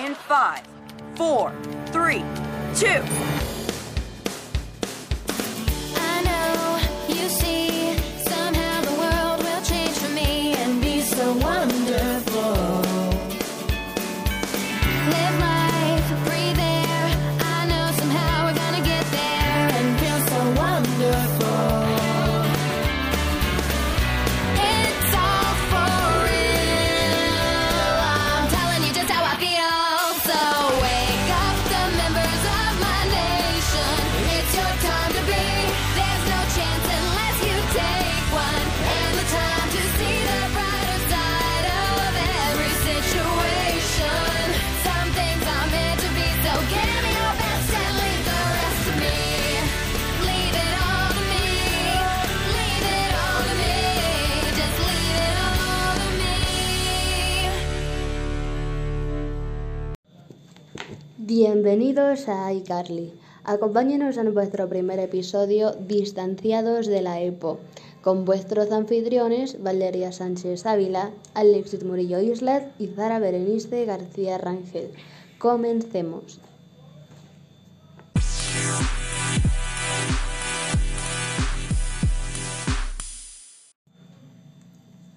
In five, four, three, two. I know you see Bienvenidos a iCarly. Acompáñenos en vuestro primer episodio Distanciados de la EPO, con vuestros anfitriones Valeria Sánchez Ávila, Alexis Murillo Islet y Zara Berenice García Rangel. Comencemos.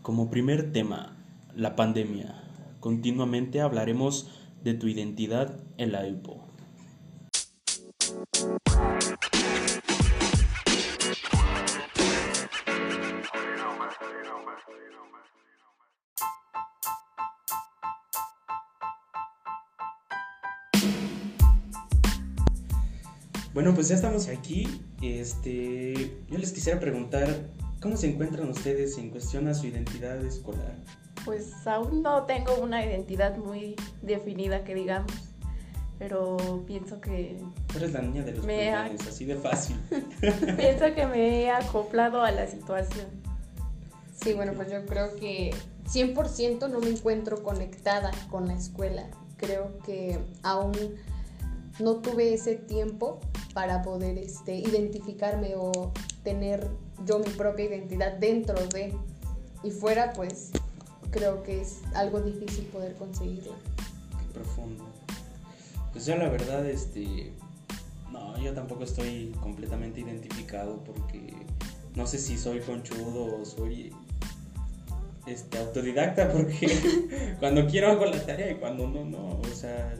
Como primer tema, la pandemia. Continuamente hablaremos de tu identidad en la. Bueno, pues ya estamos aquí. Este, yo les quisiera preguntar, ¿cómo se encuentran ustedes en cuestión a su identidad escolar? Pues aún no tengo una identidad muy definida que digamos, pero pienso que Tú eres la niña de los plumones, así de fácil. pienso que me he acoplado a la situación. Sí, bueno, pues yo creo que 100% no me encuentro conectada con la escuela. Creo que aún no tuve ese tiempo para poder este, identificarme o tener yo mi propia identidad dentro de y fuera, pues creo que es algo difícil poder conseguirla. Qué profundo. Pues yo la verdad, este, no, yo tampoco estoy completamente identificado porque no sé si soy conchudo o soy este autodidacta porque cuando quiero hago la tarea y cuando no, no, o sea,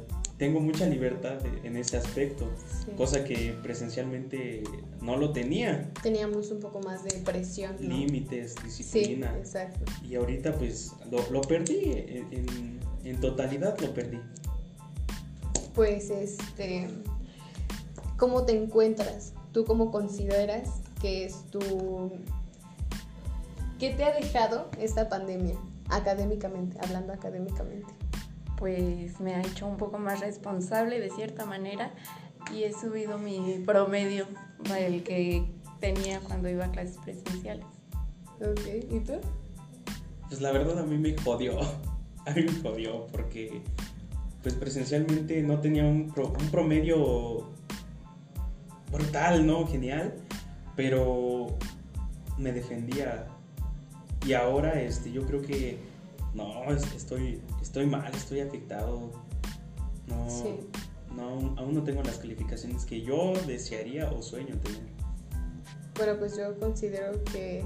tengo mucha libertad de- en ese aspecto, Sí. cosa que presencialmente no lo tenía, Teníamos un poco más de presión. ¿no? límites, Sí, disciplina. exacto. Y ahorita pues lo, lo perdí, en, en- en totalidad lo perdí. Pues, este, ¿cómo te encuentras? ¿Tú cómo consideras que es tu... ¿Qué te ha dejado esta pandemia académicamente, hablando académicamente? Pues me ha hecho un poco más responsable de cierta manera y he subido mi promedio, el que tenía cuando iba a clases presenciales. Ok, ¿y tú? Pues la verdad a mí me jodió. A mí me jodió porque pues presencialmente no tenía un, pro- un promedio brutal, ¿no? Genial. Pero me defendía. Y ahora este, yo creo que no, es- estoy, estoy mal, estoy afectado. No, Sí. no, aún no tengo las calificaciones que yo desearía o sueño tener. Bueno, pues yo considero que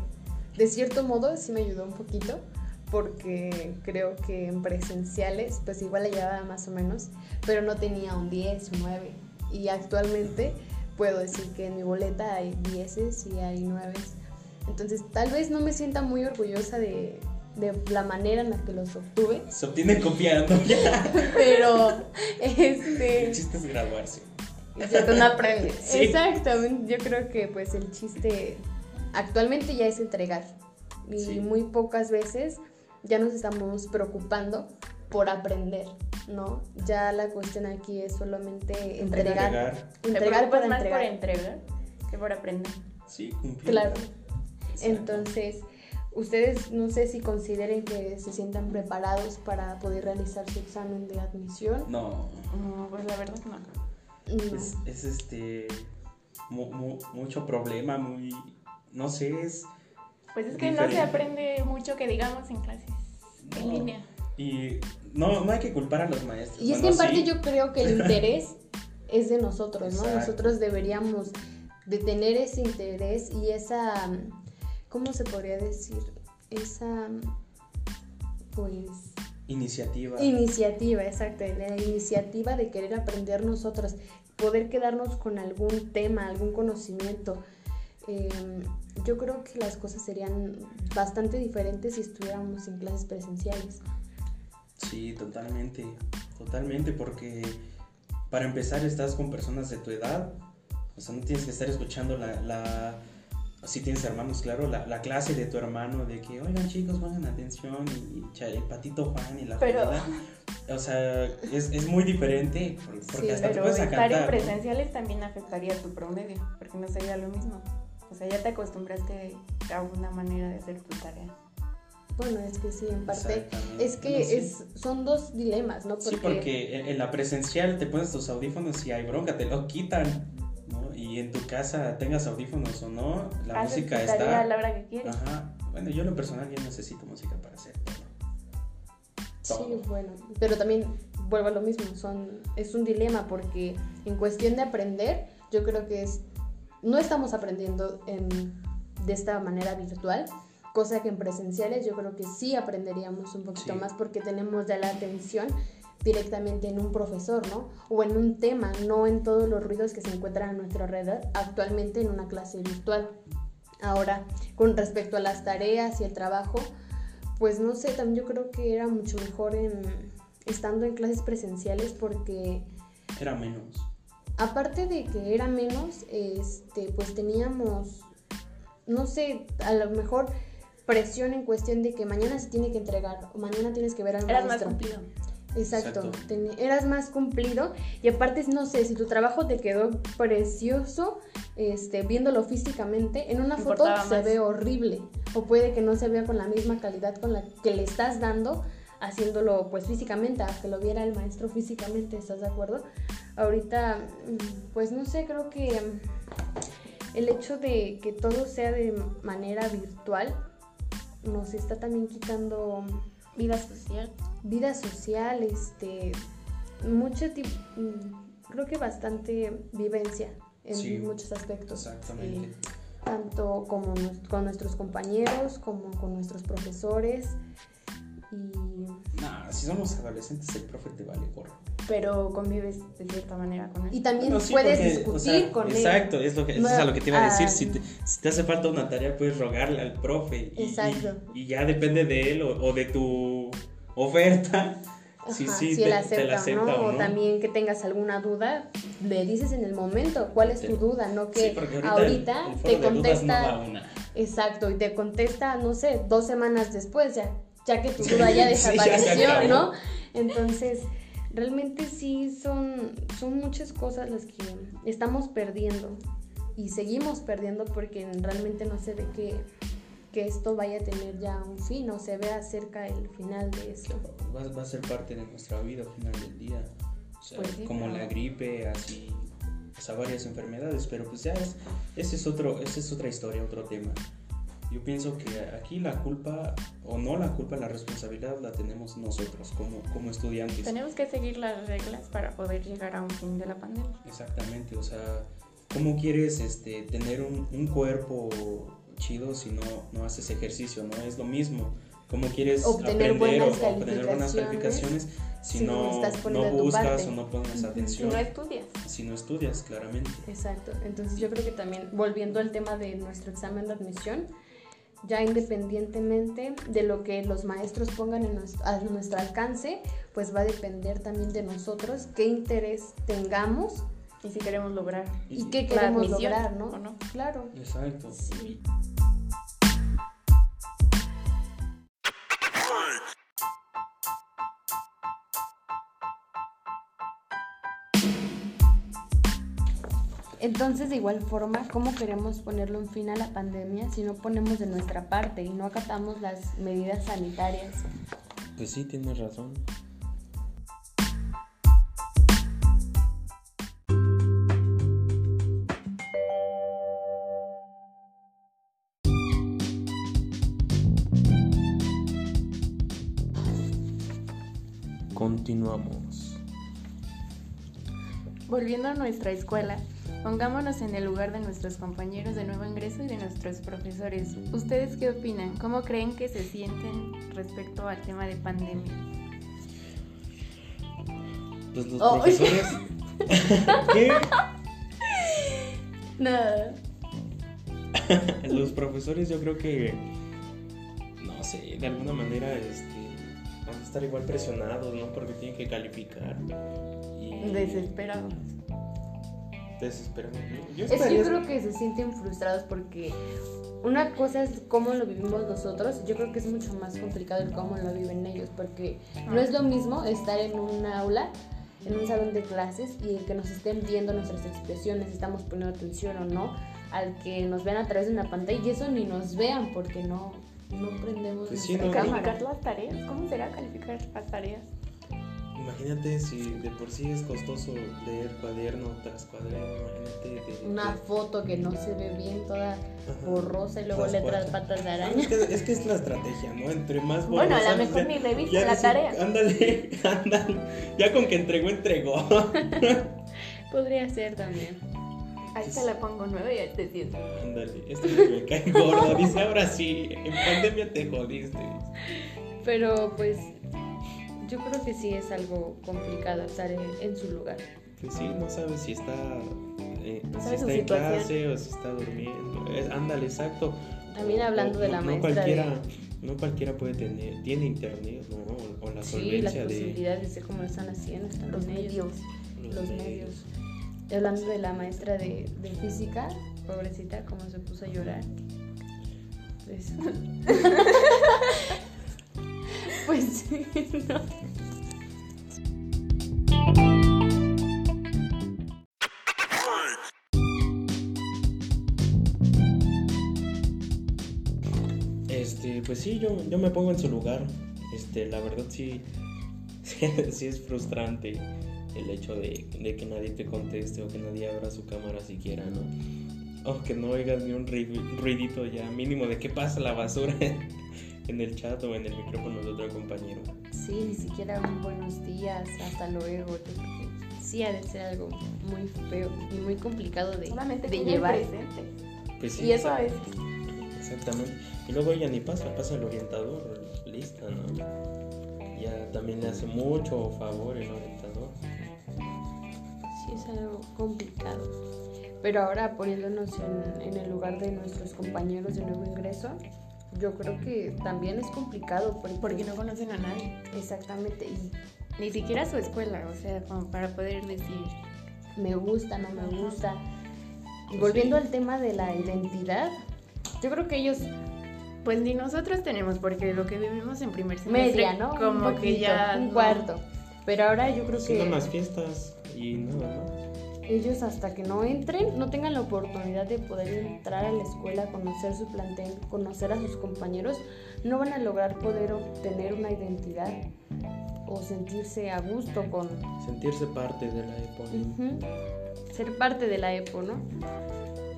de cierto modo sí me ayudó un poquito porque creo que en presenciales pues igual la llevaba más o menos, pero no tenía un 10, un 9 y actualmente puedo decir que en mi boleta hay 10 y hay 9. Entonces tal vez no me sienta muy orgullosa de, de la manera en la que los obtuve, Se obtiene copiando pero El este... chiste es graduarse. Ya tú no aprendes. Sí. Exactamente. Yo creo que pues el chiste actualmente ya es entregar. Y Sí. muy pocas veces ya nos estamos preocupando por aprender, ¿no? Ya la cuestión aquí es solamente entregar. Entregar. ¿Te Entregar para más entregar. por entregar que por aprender? Sí, cumplir. Claro. Exacto. Entonces, ustedes no sé si consideren que se sientan preparados para poder realizar su examen de admisión. No, No, pues la verdad que no. No. es, es, este. mu- mu- mucho problema, muy. No sé, es. Pues es que no se aprende mucho que digamos en clases en línea. Y no, no hay que culpar a los maestros. Y es que en parte sí, yo creo que el interés es de nosotros, ¿no? Exacto. Nosotros deberíamos de tener ese interés y esa, ¿cómo se podría decir? Esa, pues, Iniciativa. iniciativa, exacto, la iniciativa de querer aprender nosotros, poder quedarnos con algún tema, algún conocimiento. Eh, yo creo que las cosas serían bastante diferentes si estuviéramos en clases presenciales. Sí, totalmente, totalmente, porque para empezar estás con personas de tu edad, o sea, no tienes que estar escuchando la, la si tienes hermanos, claro, la, la clase de tu hermano, de que, oigan chicos, pongan atención, y, y el patito Juan y la Pero- fregada". o sea, es, es muy diferente, por- porque Sí, hasta te Pero puedes estar en acantar, ¿no? presenciales también afectaría tu promedio, porque no sería lo mismo. O sea, ya te acostumbraste a una manera de hacer tu tarea. Bueno, es que sí, en parte. Es que Bueno, sí. es, son dos dilemas, ¿no? Sí, porque en, en la presencial te pones tus audífonos y hay bronca, te lo quitan, ¿no? Y en tu casa tengas audífonos o no, la Haces música está... a la hora que quieres. Ajá. Bueno, yo en lo personal ya necesito música para hacer todo. Sí, bueno, pero también vuelvo a lo mismo, son, es un dilema porque en cuestión de aprender, yo creo que es, no estamos aprendiendo en- de esta manera virtual, cosa que en presenciales yo creo que sí aprenderíamos un poquito Sí. más porque tenemos ya la atención directamente en un profesor, ¿no? O en un tema, no en todos los ruidos que se encuentran a nuestra alrededor actualmente en una clase virtual. Ahora, con respecto a las tareas y el trabajo, pues no sé, también yo creo que era mucho mejor en estando en clases presenciales porque Era menos. aparte de que era menos, este, pues teníamos, no sé, a lo mejor presión en cuestión de que mañana se tiene que entregar o mañana tienes que ver al Eras más maestro. cumplido. Exacto, Exacto. eras más cumplido y aparte no sé si tu trabajo te quedó precioso, este, viéndolo físicamente, en una foto se ve horrible o puede que no se vea con la misma calidad con la que le estás dando haciéndolo pues físicamente, a que lo viera el maestro físicamente, ¿estás de acuerdo? Ahorita, mm, pues no sé, creo que mm, el hecho de que todo sea de manera virtual nos está también quitando Vida social. vida social, este, mucho tipo, creo que bastante vivencia en Sí, muchos aspectos. exactamente. eh, tanto como con nuestros compañeros, como con nuestros profesores. Y Nah, si somos adolescentes, el profe te vale gorro. Pero convives de cierta manera con él. Y también sí, puedes porque, discutir o sea, con Exacto, él. es lo que, No, es a lo que te iba a decir. ah, Si te, si te hace falta una tarea, puedes rogarle al profe. Y, Exacto. Y, y ya depende de él o, o de tu oferta. Si, Ajá, sí, si te, él te la acepta, acepta ¿no? o O también que tengas alguna duda, le dices en el momento cuál es tu duda, no Sí, que porque ahorita, ahorita, el, el foro te de dudas contesta. no da una. Exacto, y te contesta, no sé, dos semanas después, ya, ya que tu duda ya Sí, ya se desapareció. ¿no? Entonces, realmente sí son, son muchas cosas las que estamos perdiendo y seguimos perdiendo porque realmente no se ve que, que esto vaya a tener ya un fin o se vea cerca el final de esto. Va, va a ser parte de nuestra vida al final del día. O sea, Pues sí, como la gripe, así, o sea, varias enfermedades, pero pues ya es, ese es otro, esa es otra historia, otro tema. Yo pienso que aquí la culpa, o no la culpa, la responsabilidad la tenemos nosotros como, como estudiantes. Tenemos que seguir las reglas para poder llegar a un fin de la pandemia. Exactamente, o sea, ¿cómo quieres este, tener un, un cuerpo chido si no, no haces ejercicio? No es lo mismo. ¿Cómo quieres Obtener aprender buenas o obtener buenas calificaciones si, si no no, buscas o no pones Ujú. Si atención? no estudias. Si no estudias, claramente. Exacto, entonces yo creo que también, volviendo al tema de nuestro examen de admisión, ya independientemente de lo que los maestros pongan en nuestro, a nuestro alcance, pues va a depender también de nosotros qué interés tengamos Y si queremos lograr. y qué La queremos lograr, ¿no? ¿o no? Claro. Exacto. Sí. Entonces, de igual forma, ¿cómo queremos ponerlo en fin a la pandemia si no ponemos de nuestra parte y no acatamos las medidas sanitarias? Pues sí, tienes razón. continuamos. Volviendo a nuestra escuela, pongámonos en el lugar de nuestros compañeros de nuevo ingreso y de nuestros profesores. ¿Ustedes qué opinan? ¿Cómo creen que se sienten respecto al tema de pandemia? Pues los Oh. profesores. ¿Qué? Nada. Los profesores yo creo que, no sé, de alguna manera este, van a estar igual presionados, ¿no? Porque tienen que calificar. Y Desesperados. Desesperados. Yo Es que yo creo que se sienten frustrados porque una cosa es cómo lo vivimos nosotros, yo creo que es mucho más complicado el cómo lo viven ellos, porque no es lo mismo estar en un aula, en un salón de clases y el que nos estén viendo nuestras expresiones, si estamos poniendo atención o no, al que nos vean a través de una pantalla y eso ni nos vean porque no, no prendemos Pues sí, nuestra no, cámara. ¿Calificar las tareas? ¿Cómo será calificar las tareas? Imagínate si de por sí es costoso leer cuaderno tras cuaderno, imagínate de... Una foto que no se ve bien, toda Ajá. borrosa y luego letras cuatro. patas de araña. Es que, es que es la estrategia, ¿no? Entre más Bueno, a lo borrosa, mejor ya- ni revisa ya la tarea. Ándale, ándale. Ya con que entregó, entregó. Podría ser también. Ahí se la pongo nueve y ahí te siento. Ándale, esto es me cae gordo. Dice, ahora sí, en pandemia te jodiste. Pero pues yo creo que sí es algo complicado estar en, en su lugar. Pues sí, no sabes si está, eh, si está en situación. clase o si está durmiendo. Eh, ándale, exacto. También hablando de la no maestra Cualquiera, de- No cualquiera puede tener, tiene internet, ¿no? O, o la Sí, las solvencia de posibilidades de cómo lo están haciendo están Los medios. los medios. Y hablando de la maestra de, de física, pobrecita, cómo se puso a llorar. Pues, pues no. Este, pues sí, yo, yo me pongo en su lugar. Este, la verdad sí, sí es frustrante el hecho de, de que nadie te conteste o que nadie abra su cámara siquiera, ¿no? O que no oigas ni un ruidito ya mínimo de que pasa la basura en el chat o en el micrófono de otro compañero. Sí, ni siquiera un buenos días, hasta luego. yo creo que Sí, ha de ser algo muy feo y muy complicado de, Solamente de llevar. presente. Pues sí, Y eso exact- es. Exactamente. Y luego ella ni pasa, pasa el orientador, lista, ¿no? Ya también le hace mucho favor el orientador. Sí, es algo complicado. Pero ahora poniéndonos en, en el lugar de nuestros compañeros de nuevo ingreso, yo creo que también es complicado porque, Porque no conocen a nadie. exactamente y Ni siquiera su escuela, o sea, como para poder decir. me gusta, no me gusta. Y volviendo sí. al tema de la identidad, yo creo que ellos Pues ni nosotros tenemos, porque lo que vivimos en primer semestre, media, ¿no? como un que ya. un no. cuarto. Pero ahora yo creo que las fiestas y nada más. Ellos hasta que no entren, no tengan la oportunidad de poder entrar a la escuela, conocer su plantel, conocer a sus compañeros, no van a lograr poder obtener una identidad o sentirse a gusto con Sentirse parte de la EPO. ¿no? ser parte de la EPO, ¿no?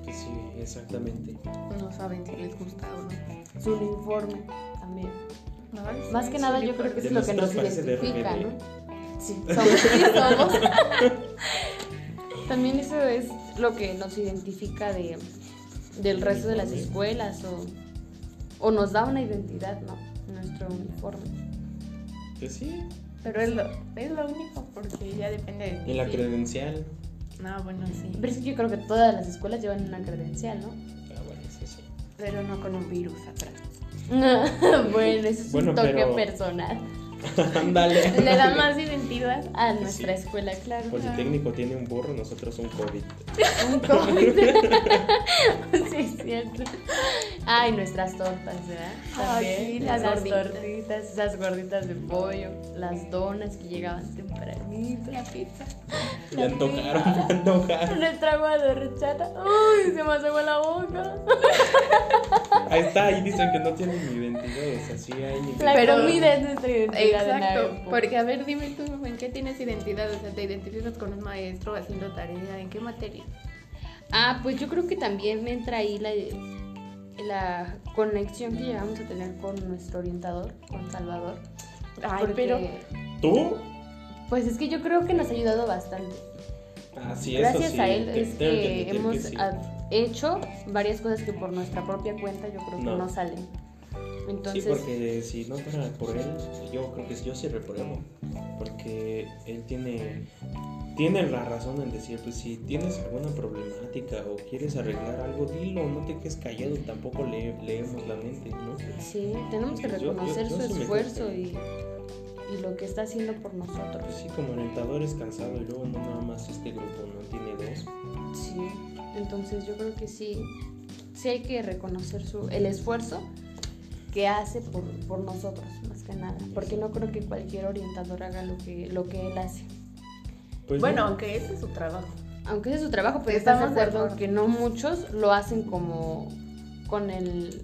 Que sí, exactamente. No saben si les gusta o no. Su uniforme también. Más que nada yo creo que De es lo que nos identifica. ¿no? Sí, somos, sí, somos. También eso es lo que nos identifica de, del resto de las escuelas o, o nos da una identidad, ¿no? Nuestro uniforme. Pues sí. Pero es lo, es lo único, porque ya depende de ti. Y la sí. credencial. No, bueno, sí. Pero es que yo creo que todas las escuelas llevan una credencial, ¿no? Ah, bueno, eso sí. Pero no con un virus atrás. bueno, eso es Bueno, un toque pero- personal. Ándale. Le da más identidad. A nuestra Sí. escuela, claro. Politécnico tiene un burro, nosotros un COVID. Un COVID. cierto. Ay, nuestras tortas, ¿verdad? Ay, También. sí, las gorditas. tortitas, esas gorditas de pollo, las donas que llegaban tempranito. La pizza. Me antojaron, me antojaron. Nuestra agua de horchata. Uy, se me hace agua la boca. Ahí está, ahí dicen que no tienen ni identidad. O sea, sí hay. La Pero- comida es nuestra identidad. Exacto, porque a ver, dime tú, ¿en qué tienes identidad? O sea, ¿te identificas con un maestro haciendo tarea? ¿En qué materia? Ah, pues yo creo que también entra ahí la, la conexión que llegamos a tener con nuestro orientador, con Salvador. Ay, Porque- pero ¿Tú? Pues es que yo creo que nos ha ayudado bastante. Ah, sí, eso Gracias sí, a él te- es que hemos sí. hecho varias cosas que por nuestra propia cuenta yo creo que No. no, salen. Entonces, Sí, porque si no fuera por él, yo creo que yo sí repruebo. Porque él tiene, tiene la razón en decir, pues si tienes alguna problemática o quieres arreglar algo, dilo, no te quedes callado, tampoco le, leemos la mente, ¿no? sí, tenemos que Yo- yo- reconocer yo su esfuerzo y, y lo que está haciendo por nosotros. Pues sí, como orientador es cansado y luego no nada más este grupo, ¿no? Tiene dos. Sí, entonces yo creo que sí, sí hay que reconocer su, el esfuerzo que hace por, por nosotros, más que nada, porque no creo que cualquier orientador haga lo que, lo que él hace. Pues Bueno, no. aunque ese es su trabajo. Aunque ese es su trabajo, pero de Estamos de acuerdo acuerdo. que no muchos lo hacen como con el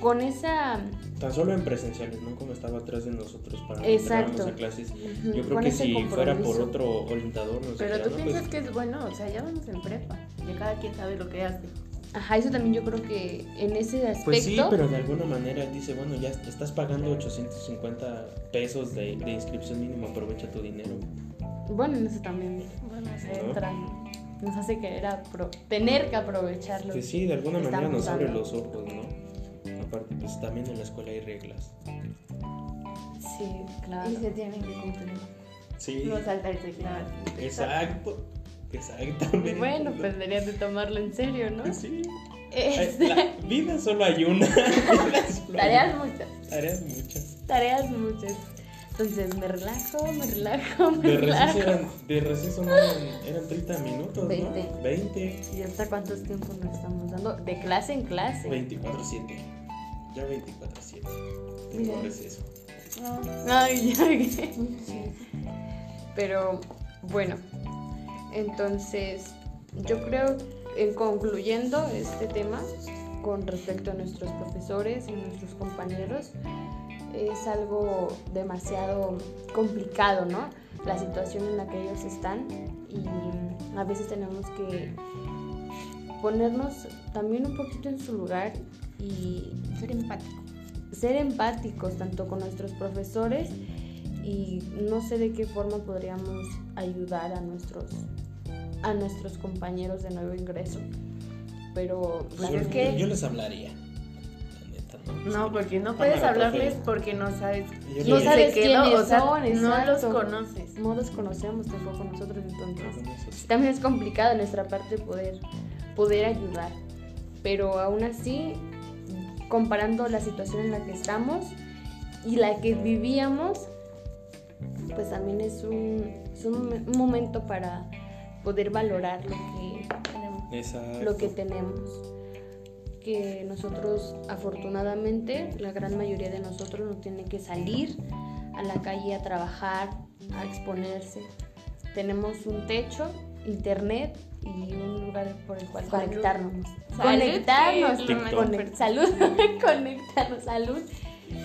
con esa Tan solo en presenciales, ¿no? Como estaba atrás de nosotros para Exacto. a clases. Ujú, Yo creo con que si fuera por compromiso. otro orientador, no sé Pero tú ¿no? piensas Pues, que es bueno, o sea, ya vamos en prepa. Ya cada quien sabe lo que hace. Ajá, eso también yo creo que en ese aspecto Pues sí, pero de alguna manera dice, bueno, ya estás pagando 850 pesos de, de inscripción mínimo, aprovecha tu dinero. bueno, en eso también Bueno, se ¿No? entra. nos hace querer apro- tener que aprovecharlo. Pues sí, de alguna manera nos abre los ojos, ¿no? Aparte, pues también en la escuela hay reglas. Sí, claro. Y se tienen que cumplir. Sí, No saltarse claro. exacto, exactamente. Bueno, pues deberías de tomarlo en serio, ¿no? Sí. Este, La vida solo hay una. Tareas muchas, Tareas muchas. tareas muchas. Entonces me relajo, me relajo, me De relajo. receso eran, de receso no eran, eran 30 minutos, Veinte. ¿no? 20. ¿Y hasta cuántos tiempos nos estamos dando? De clase en clase. 24-7. Ya 24-7. Tengo receso. Ay, ya. Pero bueno, entonces yo creo, en concluyendo este tema con respecto a nuestros profesores y nuestros compañeros, es algo demasiado complicado, ¿no? La situación en la que ellos están y a veces tenemos que ponernos también un poquito en su lugar y Ser empático. ser empáticos tanto con nuestros profesores y no sé de qué forma podríamos ayudar a nuestros a nuestros compañeros de nuevo ingreso pero Pues la yo, verdad es que yo les hablaría. ¿no? No, porque no puedes hablarles porque no sabes quién no sabes se quedó, quiénes o sea, son, no los conoces. no los conocemos tampoco nosotros entonces también es complicado de nuestra parte poder poder ayudar pero aún así comparando la situación en la que estamos y la que vivíamos pues también es un momento para poder valorar lo que tenemos Exacto. lo que tenemos. Que nosotros afortunadamente la gran mayoría de nosotros no tiene que salir a la calle a trabajar a exponerse. Tenemos un techo internet y un lugar por el cual Salud. conectarnos. Salud, conectarnos. Que es lo más conec- importante. salud. Conectarnos. Salud.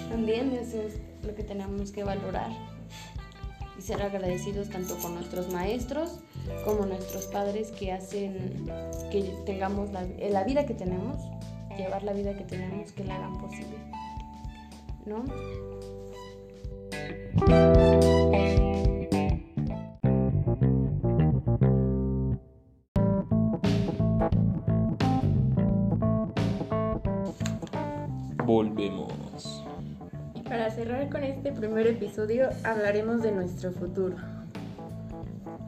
También eso es lo que tenemos que valorar y ser agradecidos tanto con nuestros maestros como nuestros padres que hacen que tengamos la, eh, la vida que tenemos, llevar la vida que tenemos, que la hagan posible. ¿No? Volvemos. Y para cerrar con este primer episodio hablaremos de nuestro futuro.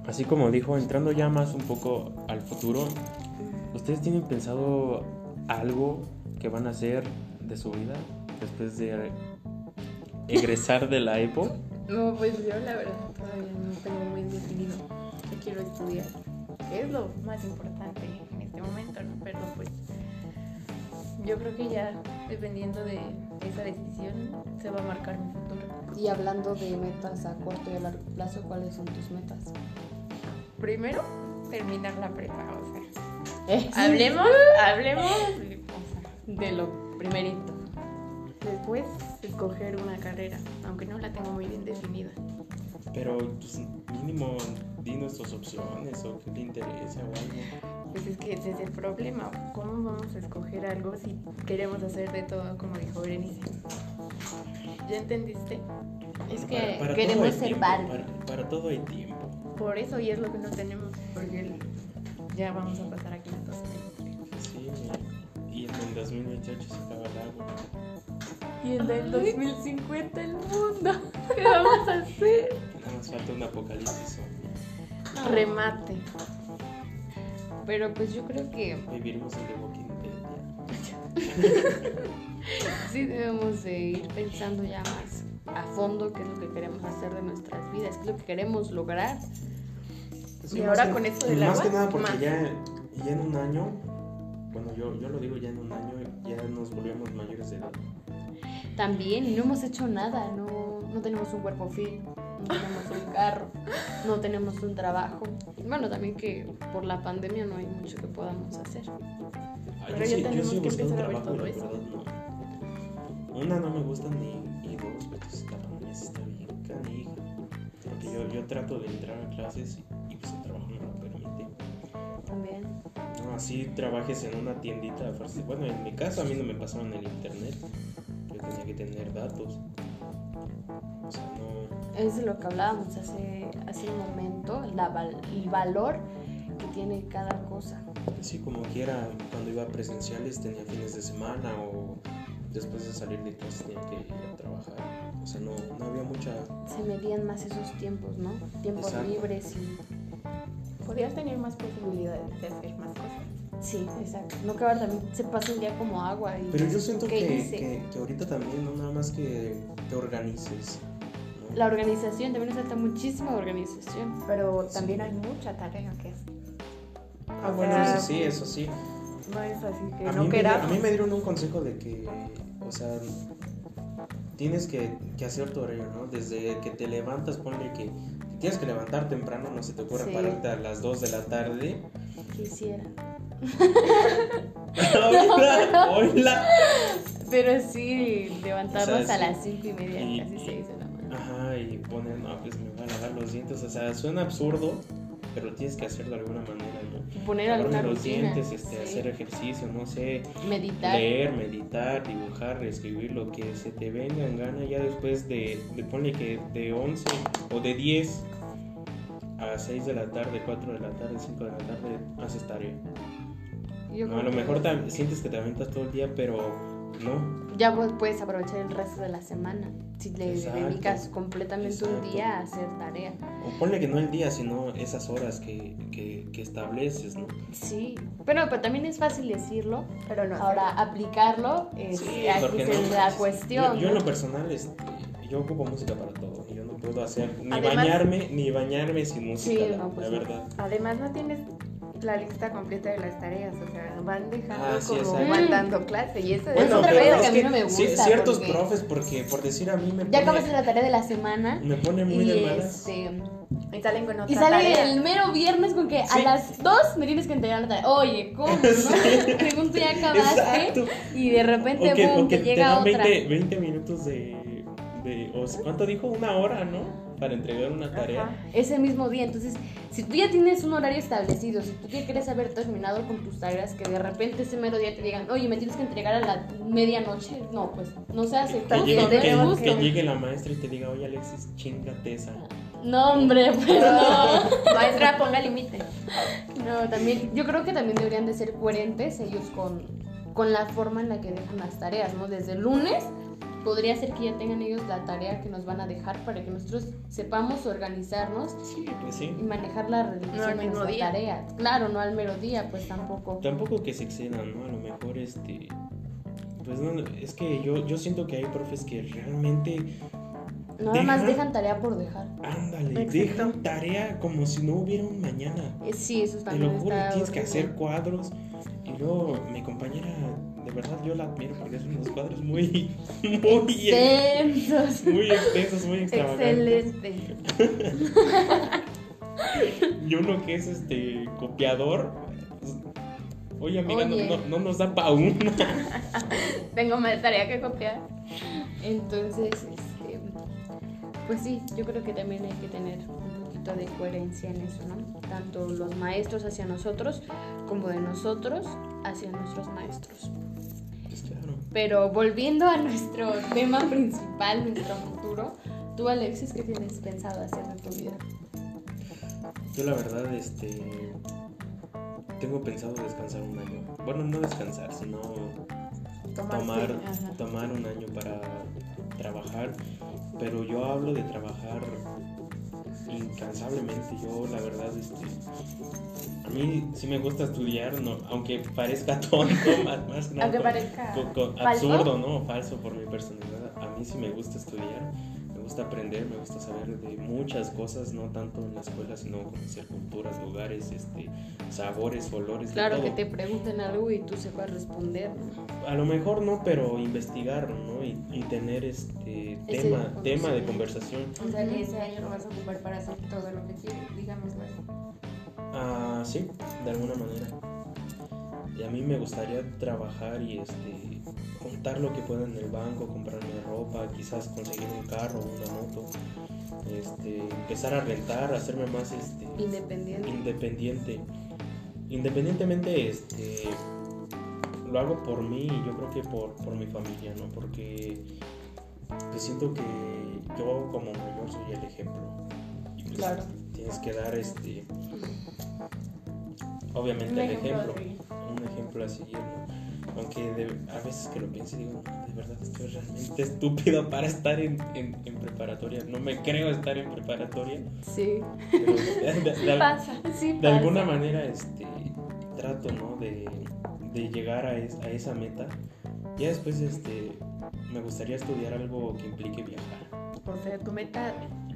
Así como dijo, entrando ya más un poco al futuro, ¿ustedes tienen pensado algo que van a hacer de su vida después de egresar de la EPO? No, pues yo la verdad todavía no tengo muy definido qué quiero estudiar. Que es lo más importante en este momento, ¿no? Pero pues yo creo que ya dependiendo de esa decisión se va a marcar mi futuro. Y hablando de metas a corto y a largo plazo, ¿cuáles son tus metas? Primero, terminar la prepa, o sea. Eh, Hablemos, hablemos. de lo primerito. Después, escoger una carrera, aunque no la tengo muy bien definida. Pero pues, mínimo dinos tus opciones o qué te interesa o algo. Pues es que ese es el problema. ¿Cómo vamos a escoger algo si queremos hacer de todo, como dijo Berenice? ¿Ya entendiste? Es que para queremos ser tiempo, Barbie. para- Para todo hay tiempo. Por eso, y es lo que no tenemos, porque ya vamos a pasar aquí en 2023. Sí, y en el 2028 se acaba el agua. Y en el 2050 el mundo. ¿Qué vamos a hacer? Nada más falta un apocalipsis zombie. Remate. Pero pues yo creo que Viviremos en The Walking Dead. sí debemos de ir pensando ya más a fondo qué es lo que queremos hacer de nuestras vidas, qué es lo que queremos lograr. Pues Y más ahora que- con esto del Más agua, que nada porque más. ya, ya en un año, bueno, yo, yo lo digo ya en un año, ya nos volvemos mayores de edad. También y no hemos hecho nada, no, no tenemos un cuerpo fit, no tenemos un carro, no tenemos un trabajo. Bueno, también que por la pandemia no hay mucho que podamos hacer. Ay, Pero yo, ya sí, yo tenemos sigo que empezar a ver todo eso. verdad no. Una no me gusta ni, y dos, pues la pandemia sí está bien canija. Porque yo, yo trato de entrar a clases y, También. Así trabajes en una tiendita. Bueno, en mi caso a mí no me pasaron el internet. Yo tenía que tener datos. O sea, no. Es de lo que hablábamos hace, hace un momento, la el valor que tiene cada cosa. Sí, como quiera, cuando iba a presenciales tenía fines de semana o después de salir de clase tenía que ir a trabajar. O sea, no, no había mucha. Se medían más esos tiempos, ¿no? Tiempos Exacto. libres y... Podrías tener más posibilidades de hacer más cosas. Sí, exacto. No que ahora también se pasa el día como agua. Y Pero yo siento ¿qué que, que, que ahorita también, no nada más que te organices. ¿no? La organización, también nos falta muchísima organización. Pero también hay mucha tarea que hacer. Ah, O bueno, sea, eso sí, eso sí. No es así que A no mí, me, queramos. a mí me dieron un consejo de que, o sea, tienes que, que hacer tu horario, ¿no? Desde que te levantas, ponle que tienes que levantar temprano, no se te ocurre Sí. pararte a las 2 de la tarde. Quisiera. Hola, hola. Pero sí, levantarnos O sea, a las cinco y media, Y- casi seis de la mañana. Ajá, y ponen, no, pues me voy a lavar los dientes. O sea, suena absurdo, pero tienes que hacerlo de alguna manera, ¿no? Poner Lavarme alguna los rutina. dientes, este, sí. hacer ejercicio, no sé, Meditar. leer, meditar, dibujar, escribir lo que se te venga en gana. Ya después de, de ponle que de 11 o de 10 a 6 de la tarde, 4 de la tarde, 5 de la tarde, haces tarea. Yo No, a lo mejor te- sientes que te aventas todo el día, pero no. Ya vos puedes aprovechar el resto de la semana. Si le Exacto. dedicas completamente un Exacto. día a hacer tarea. O ponle que no el día, sino esas horas que, que, que estableces, ¿no? Sí. Pero, pero también es fácil decirlo. Pero no Ahora, aplicarlo es, Sí, aquí porque es no, la cuestión. Yo, yo en lo personal, este, yo ocupo música para todo. y Yo no puedo hacer ni Además- bañarme, ni bañarme sin música, Sí, la, no, pues la no. verdad. Además no tienes la lista completa de las tareas, o sea, van dejando Ah, sí, como exacto. mandando clase y eso Bueno, es otra es que a mí no me sí, gusta, ciertos porque- profes, porque por decir a mí me Ya acabas la tarea de la semana. me pone muy Y, de malas. este, y salen con otra y sale tarea. el mero viernes con que a Sí. las 2 me tienes que entregar la tarea. Oye, ¿cómo? ¿no? Según tú ya acabaste. Exacto. Y de repente, O que, boom, o que te te llega dan otra. 20, 20 minutos de, de o sea, ¿Cuánto dijo? Una hora, ¿no? Para entregar una tarea. Ajá. ese mismo día. Entonces, si tú ya tienes un horario establecido, si tú ya quieres haber terminado con tus tareas, que de repente ese mero día te digan, oye, me tienes que entregar a la medianoche, no, pues no se hace Que llegue, no que- que llegue la maestra y te diga, oye Alexis, chingate esa. No, hombre, pues no. Maestra, ponga límite. No, también, yo creo que también deberían de ser coherentes ellos con, con la forma en la que dejan las tareas, ¿no? Desde el lunes podría ser que ya tengan ellos la tarea que nos van a dejar para que nosotros sepamos organizarnos Sí, pues sí. y manejar la realización No de nuestra día. tarea. Claro, no al mero día, pues tampoco. Tampoco que se excedan, ¿no? A lo mejor este. Pues no, es que yo, yo siento que hay profes que realmente. Nada más dejan- dejan tarea por dejar. Ándale, Exacto. dejan tarea como si no hubiera un mañana. Eh, Sí, eso Te también lo juro, tienes que hacer cuadros. Y luego mi compañera, de verdad yo la admiro porque hacen unos cuadros muy, muy, Extensos. muy extensos, muy extravagantes. Excelente. Y uno que es este copiador. pues, Oye, amiga, no- Oye. No, no nos da pa' una. Tengo más tarea que copiar. Entonces, este, pues sí, yo creo que también hay que tener poquito de coherencia en eso, ¿no? Tanto los maestros hacia nosotros como de nosotros hacia nuestros maestros. Pues claro. Pero volviendo a nuestro tema principal, nuestro futuro, Tú, Alexis, ¿qué tienes pensado hacer de tu vida? Yo la verdad, este, tengo pensado descansar un año. Bueno, no descansar, sino Tomarte- tomar, ajá. tomar un año para trabajar. Pero yo hablo de trabajar incansablemente. Yo la verdad, este, a mí sí me gusta estudiar, no, aunque parezca tonto, más, más que nada Aunque con- parezca con- con- falso. absurdo, ¿no? Falso por mi personalidad. A mí sí me gusta estudiar, gusta aprender, me gusta saber de muchas cosas, no tanto en la escuela, sino conocer culturas, lugares, este, sabores, olores. de Claro, todo. que te pregunten algo y tú sepas responder. ¿no? A lo mejor no, pero investigar, ¿no? Y, y tener este Ese tema, tema de conversación. O sea, que ese año lo vas a ocupar para hacer todo lo que quieres, digámoslo así. Ah, sí, de alguna manera. Y a mí me gustaría trabajar y este juntar lo que pueda en el banco, comprarme ropa, quizás conseguir un carro, una moto, este, empezar a rentar, hacerme más este Independiente. independiente. Independientemente, este, lo hago por mí y yo creo que por, por mi familia, ¿no? Porque pues, siento que yo como mayor soy el ejemplo. Y pues, Claro. tienes que dar este, obviamente Un el ejemplo un ejemplo a seguir, ¿no? Aunque de- a veces que lo pienso y digo, "No, de verdad estoy realmente estúpido para estar en, en- en preparatoria. No me creo estar en preparatoria. Sí. Pero de- de- de- Pasa, sí de pasa. alguna manera este trato no de, de llegar a, es- a esa meta ya después este me gustaría estudiar algo que implique viajar O sea, tu meta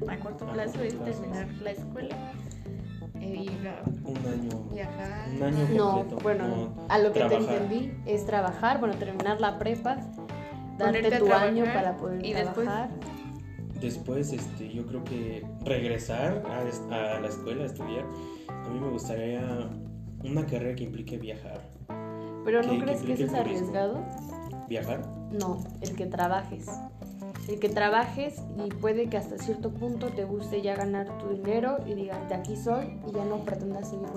a corto A plazo corto es plazo, terminar la escuela ir a un año viajar. un año No, completo bueno, no, a lo que te entendí es trabajar, bueno, terminar la prepa, darte tu año para poder y después- trabajar. después este yo creo que regresar a, a la escuela a estudiar a mí me gustaría una carrera que implique viajar Pero ¿no que crees que eso es arriesgado? viajar No, el que trabajes. El que trabajes y puede que hasta cierto punto te guste ya ganar tu dinero y digas, de aquí soy y ya no pretendas seguir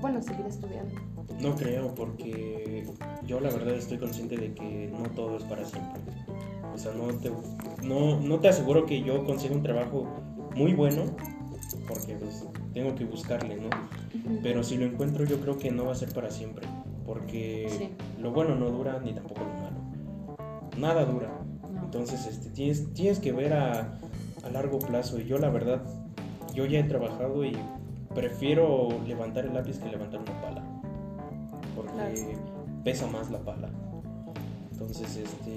bueno, seguir estudiando. No creo, porque yo la verdad estoy consciente de que no todo es para siempre. O sea, no te, no, no te aseguro que yo consiga un trabajo muy bueno, porque pues, tengo que buscarle, ¿no? Pero si lo encuentro yo creo que no va a ser para siempre, porque Sí. lo bueno no dura ni tampoco lo malo. Nada dura. Entonces este, tienes, tienes que ver a, a largo plazo y yo la verdad, yo ya he trabajado y prefiero levantar el lápiz que levantar una pala. Porque Claro. pesa más la pala. Entonces, este,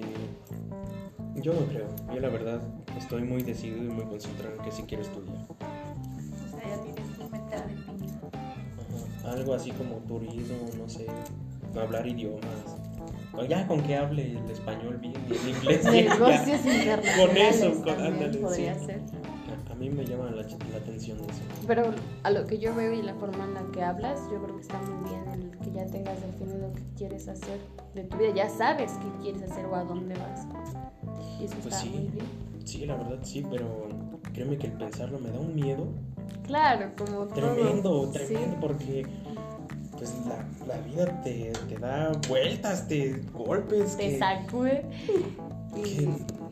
yo no creo. Yo la verdad estoy muy decidido y muy concentrado en que sí quiero estudiar. O sea, ya tienes tu meta definida. Algo así como turismo, no sé, hablar idiomas. Ya con que hable el español bien y el inglés. Negocios internacionales Con eso, con- ándale, podría sí. ser. A, a mí me llama la, la atención eso. Pero a lo que yo veo y la forma en la que hablas, yo creo que está muy bien el que ya tengas definido qué quieres hacer de tu vida. Ya sabes qué quieres hacer o a dónde vas. Y eso Pues está sí. muy bien. Sí, la verdad sí, pero créeme que el pensarlo me da un miedo Claro, como tremendo, todo. tremendo, porque pues la, la vida te, te da vueltas, te golpes te que, sacude. que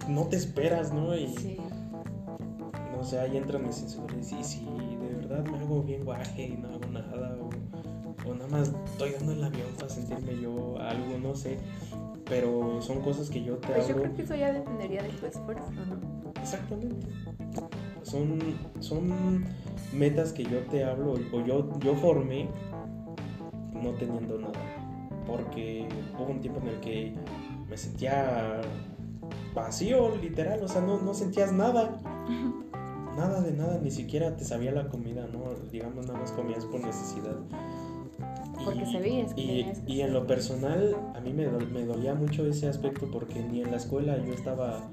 no te esperas, ¿no? Y sí. no sé, ahí entran mis sensores y si de verdad me hago bien guaje y no hago nada, o, o nada más estoy dando el avión para sentirme yo algo, no sé. Pero son cosas que yo te Pues yo hablo. creo que eso ya dependería de tu esfuerzo, ¿no? Exactamente. Son, son metas que yo te hablo o yo, yo formé no teniendo nada. Porque hubo un tiempo en el que me sentía vacío, literal. O sea, no, no sentías nada. Nada de nada, ni siquiera te sabía la comida, ¿no? Digamos, nada más comías por necesidad. Porque sabías que y, tenías que y en lo personal, a mí me, dol- me dolía mucho ese aspecto porque ni en la escuela yo estaba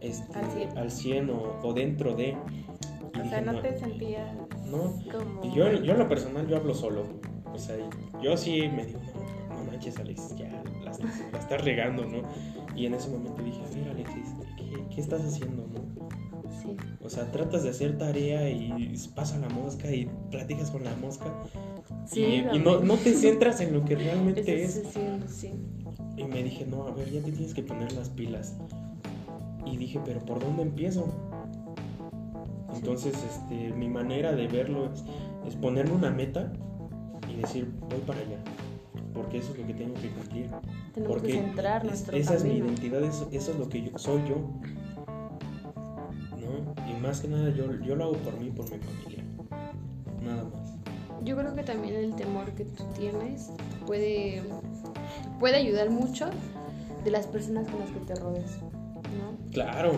este, Al cien. al 100 o, o dentro de. Y O dije, sea, no te sentías no. como... Y yo, yo en lo personal, yo hablo solo. O sea, yo sí me digo, no, no manches, Alexis, ya la, estás- la estás regando, ¿no? Y en ese momento dije, a ver, Alexis, ¿qué, qué estás haciendo, no? Sí. O sea, tratas de hacer tarea y pasa la mosca y platicas con la mosca. Sí, y, no, no te centras en lo que realmente es haciendo, sí. Y me dije, no, a ver, ya te tienes que poner las pilas. Y dije, pero ¿por dónde empiezo? Entonces, este, mi manera de verlo es, es ponerme una meta decir, voy para allá. Porque eso es lo que tengo que cumplir. Tenemos Porque que centrar es- nuestro esa es mi camino. identidad, eso, eso es lo que yo soy yo. ¿No? Y más que nada yo, yo lo hago por mí por mi familia. Nada más. Yo creo que también el temor que tú tienes puede, puede ayudar mucho de las personas con las que te rodees, ¿no? Claro.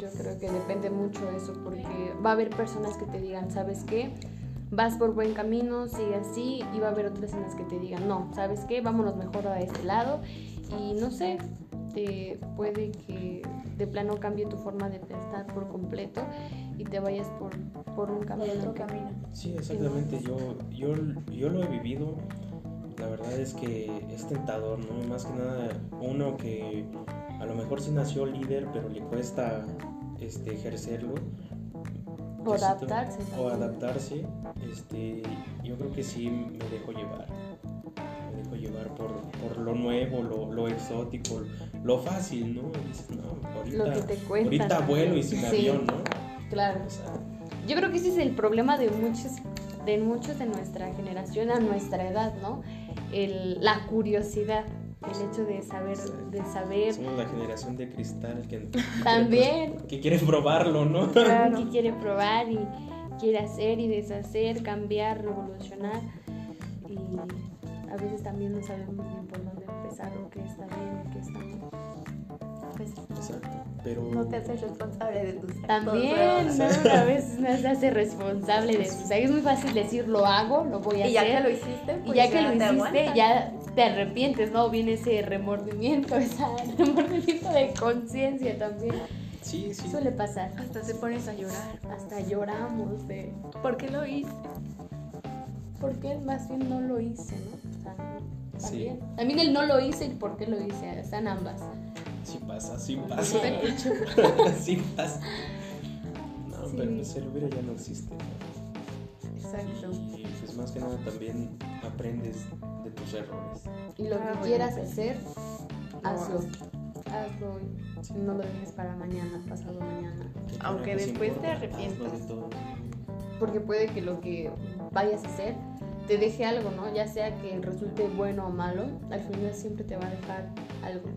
Yo creo que depende mucho de eso, porque va a haber personas que te digan, ¿sabes qué? Vas por buen camino, sigue así, y va a haber otras en las que te digan, no, ¿sabes qué? Vámonos mejor a este lado, y no sé, te puede que de plano cambie tu forma de pensar por completo y te vayas por, por un camino otro que- camino. Sí, exactamente. Yo, yo, yo lo he vivido. La verdad es que es tentador, ¿no? Más que nada, uno que a lo mejor sí nació líder, pero le cuesta este, ejercerlo. O adaptarse O adaptarse. Este, yo creo que sí me dejo llevar. Me dejo llevar por, por lo nuevo, lo, lo exótico, lo fácil, ¿no? Y dices, no, ahorita, Lo que te cuentan. ahorita vuelo y sin Sí. avión, ¿no? Claro. O sea, Yo creo que ese es el problema de muchos de muchos de nuestra generación a nuestra edad, ¿no? El, la curiosidad, el hecho de saber, de saber somos la generación de cristal que, también que quiere probarlo, ¿no? que quiere probar y quiere hacer y deshacer, cambiar, revolucionar y a veces también no sabemos bien por dónde empezar o qué está bien y qué está mal. Pues Exacto. Pero no te haces responsable de tus actos, También. ¿no? A veces no se hace responsable de sus actos. Es muy fácil decir lo hago, lo voy a Y ya hacer. que lo hiciste, Y pues ya que lo te hiciste, ya te arrepientes, ¿no? Viene ese remordimiento, ese remordimiento de conciencia también. sí, sí. Suele pasar. Hasta se pones a llorar. Hasta lloramos de ¿Por qué lo hice? por qué más bien no lo hice, ¿no? O sea, Sí. también. El no lo hice y por qué lo hice, están ambas. Sí pasa, sí pasa. Sí pasa. No, Sí. pero pues el hubiera ya no existe. ¿no? exacto. Y pues más que nada también aprendes de tus errores. Y lo Ah, que quieras hacer, hazlo. hazlo. Hoy. No lo dejes para mañana, pasado mañana. ¿Qué Aunque después te arrepientas. De. Porque puede que lo que vayas a hacer te deje algo, ¿no? Ya sea que resulte bueno o malo, al final siempre te va a dejar algo.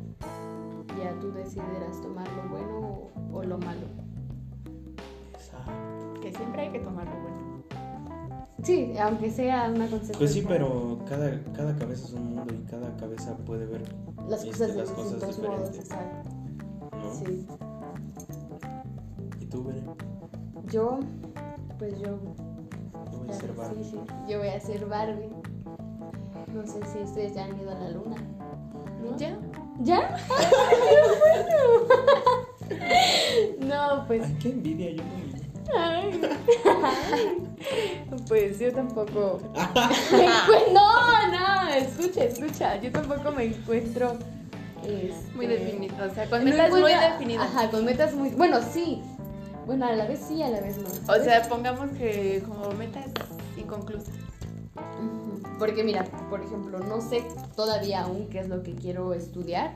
Ya tú decidirás tomar lo bueno o, o lo malo. Exacto. Que siempre hay que tomar lo bueno. Sí, aunque sea una consecuencia. Pues sí, pero cada, cada cabeza es un mundo y cada cabeza puede ver Las este, cosas de las cosas modos, diferentes. exacto. ¿no? Sí. ¿Y tú, Beren? Yo, pues yo. Yo voy a ser Barbie. Sí, sí. Yo voy a ser Barbie. No sé si ustedes ya han ido a la luna. ¿No? ¿Ya? ¿Ya? ¡Ay, qué bueno! No, pues Ay, qué envidia, yo no. Pues yo tampoco. encu- no, no, escucha, escucha. Yo tampoco me encuentro. este, Muy definido. O sea, con me metas muy definidas. Ajá, con metas muy. Bueno, sí. Bueno, a la vez sí, a la vez no. O sea, pongamos que como metas inconclusas. Porque mira, por ejemplo, no sé todavía aún qué es lo que quiero estudiar.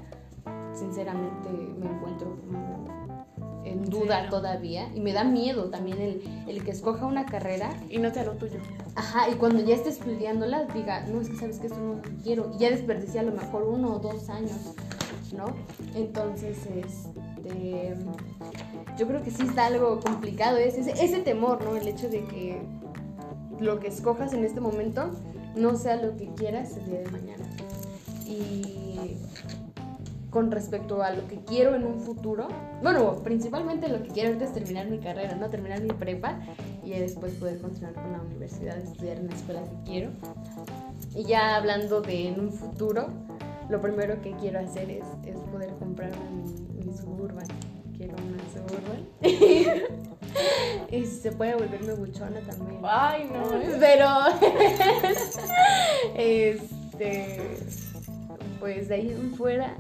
Sinceramente me encuentro como en duda todavía y me da miedo también el, el que escoja una carrera Y no sea lo tuyo. Ajá, y cuando ya esté estudiándola, diga, no, es que sabes que esto no quiero. Y ya desperdicié a lo mejor uno o dos años, ¿no? Entonces, este. Yo creo que sí está algo complicado, es ese, ese temor, ¿no? El hecho de que lo que escojas en este momento no sea lo que quieras el día de mañana. Y con respecto a lo que quiero en un futuro, bueno, principalmente lo que quiero ahorita es terminar mi carrera, ¿no? Terminar mi prepa y después poder continuar con la universidad, estudiar en la escuela que quiero. Y ya hablando de en un futuro, lo primero que quiero hacer es, es poder comprarme mi, mi suburban. Quiero una suburban. y si se puede volverme buchona también. Ay, no. Pero, este, pues de ahí en fuera,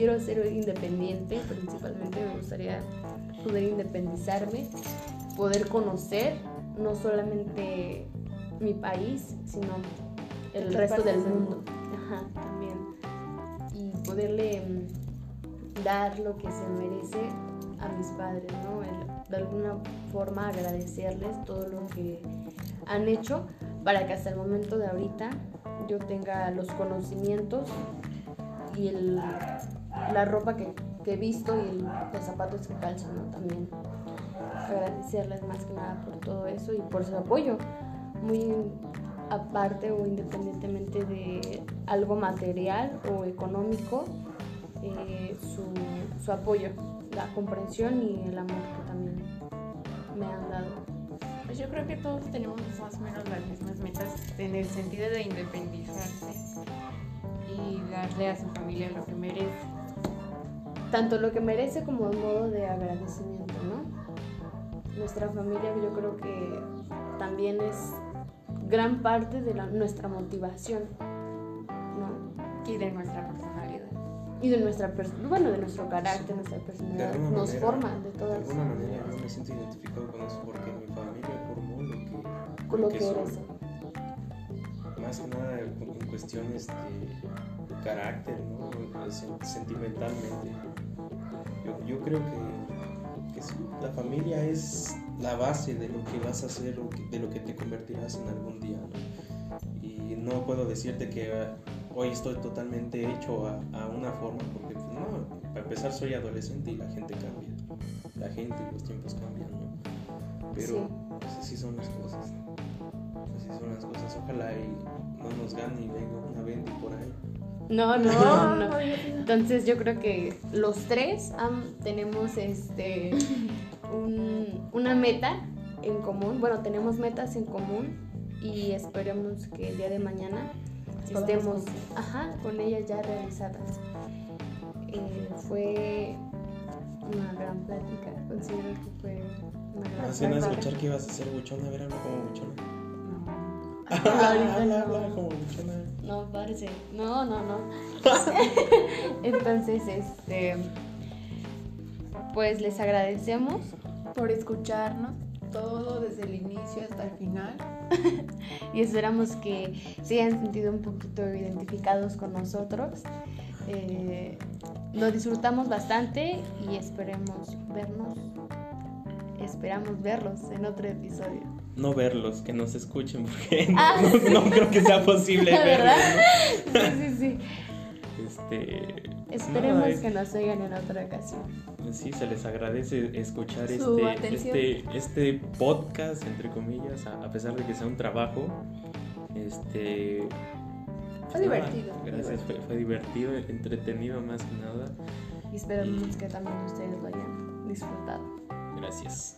quiero ser independiente, principalmente me gustaría poder independizarme, poder conocer no solamente mi país, sino el resto del mundo. Ajá, también. Y poderle mm, dar lo que se merece a mis padres, ¿no? El, de alguna forma agradecerles todo lo que han hecho para que hasta el momento de ahorita yo tenga los conocimientos y el- la ropa que, que he visto y los zapatos que calzo, ¿no? También agradecerles más que nada por todo eso y por su apoyo, muy aparte o independientemente de algo material o económico, eh, su, su apoyo, la comprensión y el amor que también me han dado. Pues yo creo que todos tenemos más o menos las mismas metas en el sentido de independizarse y darle a su familia lo que merece. Tanto lo que merece como un modo de agradecimiento, ¿no? Nuestra familia yo creo que también es gran parte de la- nuestra motivación, ¿no? Y de nuestra personalidad. Y de nuestra pers- bueno, de nuestro carácter, nuestra De personalidad, nos manera- forma de De todas alguna manera yo me siento identificado con eso porque mi familia formó lo que, con lo que eres. Más que nada en cuestiones de carácter, ¿no? Sen- Sentimentalmente. Yo, yo creo que, que sí, la familia es la base de lo que vas a hacer o de lo que te convertirás en algún día. ¿no? Y no puedo decirte que hoy estoy totalmente hecho a, a una forma porque pues, no, para empezar soy adolescente y la gente cambia. La gente y los tiempos cambian, ¿no? Pero Sí. pues, así son las cosas. Así son las cosas. Ojalá y no nos gane y venga una Bendy por ahí. No, no, no. Entonces yo creo que los tres am- tenemos este un- una meta en común. Bueno, tenemos metas en común y esperemos que el día de mañana estemos ajá, con ellas ya realizadas. Eh, fue una gran plática, considero que fue una gran plática. escuchar que ibas a ser buchona, a ver, habla como buchona. Habla, no. habla como buchona. No, parece. No, no, no. Entonces, este. Pues les agradecemos. Por escucharnos todo desde el inicio hasta el final. y esperamos que se hayan sentido un poquito identificados con nosotros. Eh, lo disfrutamos bastante y esperemos vernos. Esperamos verlos en otro episodio. No verlos, que nos escuchen, porque Ah, no, sí. no creo que sea posible verlos. Sí, sí, sí. ¿no? Este, Esperemos nada, es- que nos oigan en otra ocasión. Sí, se les agradece escuchar Su este, atención. este, este podcast, entre comillas, a, a pesar de que sea un trabajo. Este. Fue nada, divertido. Gracias, fue, fue divertido, entretenido más que nada. Y esperamos que también ustedes lo hayan disfrutado. Gracias.